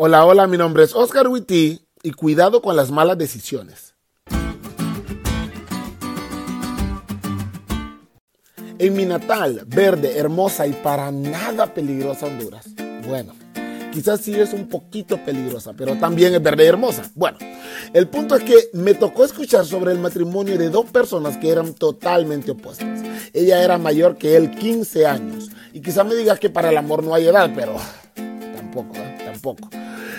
Hola, hola, mi nombre es Oscar Witty y cuidado con las malas decisiones. En mi natal, verde, hermosa y para nada peligrosa Honduras. Bueno, quizás sí es un poquito peligrosa, pero también es verde y hermosa. Bueno, el punto es que me tocó escuchar sobre el matrimonio de dos personas que eran totalmente opuestas. Ella era mayor que él 15 años. Y quizás me digas que para el amor no hay edad, pero tampoco, ¿eh? tampoco.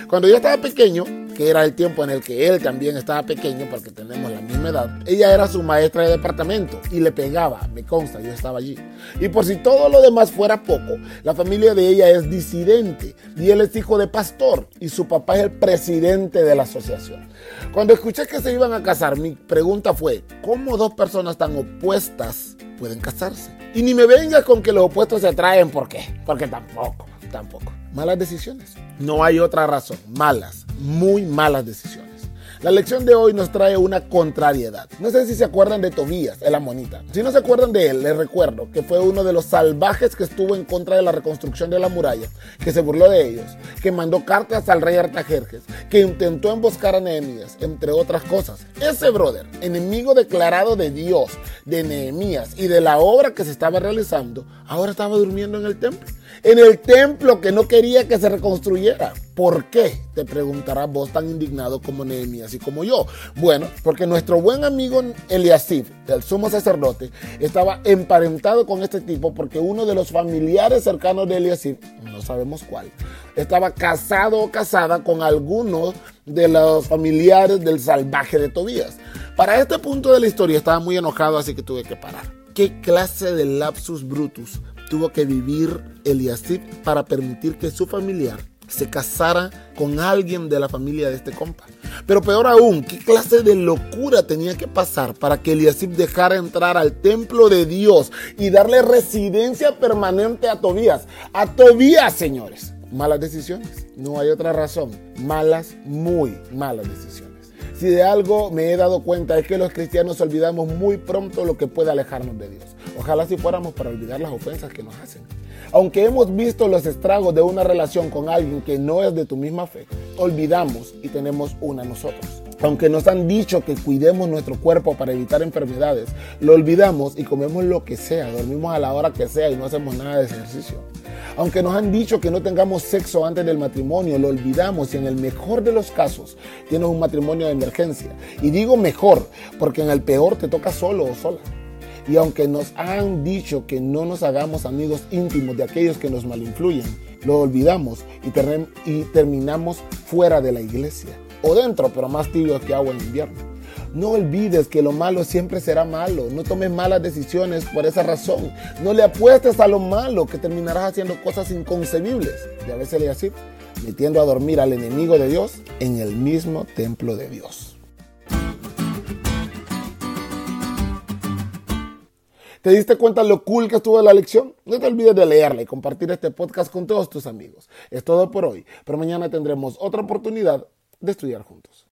Cuando yo estaba pequeño, que era el tiempo en el que él también estaba pequeño, porque tenemos la misma edad, ella era su maestra de departamento y le pegaba, me consta, yo estaba allí. Y por si todo lo demás fuera poco, la familia de ella es disidente y él es hijo de pastor y su papá es el presidente de la asociación. Cuando escuché que se iban a casar, mi pregunta fue, ¿cómo dos personas tan opuestas pueden casarse? Y ni me vengas con que los opuestos se atraen, ¿por qué? Porque tampoco, tampoco. Malas decisiones. No hay otra razón. Malas, muy malas decisiones. La lección de hoy nos trae una contrariedad. No sé si se acuerdan de Tobías, el amonita. Si no se acuerdan de él, les recuerdo que fue uno de los salvajes que estuvo en contra de la reconstrucción de la muralla, que se burló de ellos, que mandó cartas al rey Artajerjes, que intentó emboscar a Nehemías, entre otras cosas. Ese brother, enemigo declarado de Dios, de Nehemías y de la obra que se estaba realizando, ahora estaba durmiendo en el templo. En el templo que no quería que se reconstruyera. ¿Por qué? Te preguntarás vos tan indignado como Nehemías y como yo. Bueno, porque nuestro buen amigo Eliasib, el sumo sacerdote, estaba emparentado con este tipo porque uno de los familiares cercanos de Eliasib, no sabemos cuál, estaba casado o casada con alguno de los familiares del salvaje de Tobías. Para este punto de la historia estaba muy enojado, así que tuve que parar. ¿Qué clase de lapsus brutus tuvo que vivir Eliasib para permitir que su familiar se casara con alguien de la familia de este compa. Pero peor aún, ¿qué clase de locura tenía que pasar para que Eliasib dejara entrar al templo de Dios y darle residencia permanente a Tobías? A Tobías, señores. Malas decisiones. No hay otra razón. Malas, muy malas decisiones. Si de algo me he dado cuenta es que los cristianos olvidamos muy pronto lo que puede alejarnos de Dios. Ojalá si fuéramos para olvidar las ofensas que nos hacen. Aunque hemos visto los estragos de una relación con alguien que no es de tu misma fe, olvidamos y tenemos una nosotros. Aunque nos han dicho que cuidemos nuestro cuerpo para evitar enfermedades, lo olvidamos y comemos lo que sea, dormimos a la hora que sea y no hacemos nada de ejercicio. Aunque nos han dicho que no tengamos sexo antes del matrimonio, lo olvidamos y en el mejor de los casos tienes un matrimonio de emergencia. Y digo mejor, porque en el peor te toca solo o sola. Y aunque nos han dicho que no nos hagamos amigos íntimos de aquellos que nos malinfluyen, lo olvidamos y, y terminamos fuera de la iglesia. O dentro, pero más tibio que agua en invierno. No olvides que lo malo siempre será malo. No tomes malas decisiones por esa razón. No le apuestes a lo malo que terminarás haciendo cosas inconcebibles. Y a veces le así, metiendo a dormir al enemigo de Dios en el mismo templo de Dios. ¿Te diste cuenta lo cool que estuvo la lección? No te olvides de leerla y compartir este podcast con todos tus amigos. Es todo por hoy, pero mañana tendremos otra oportunidad de estudiar juntos.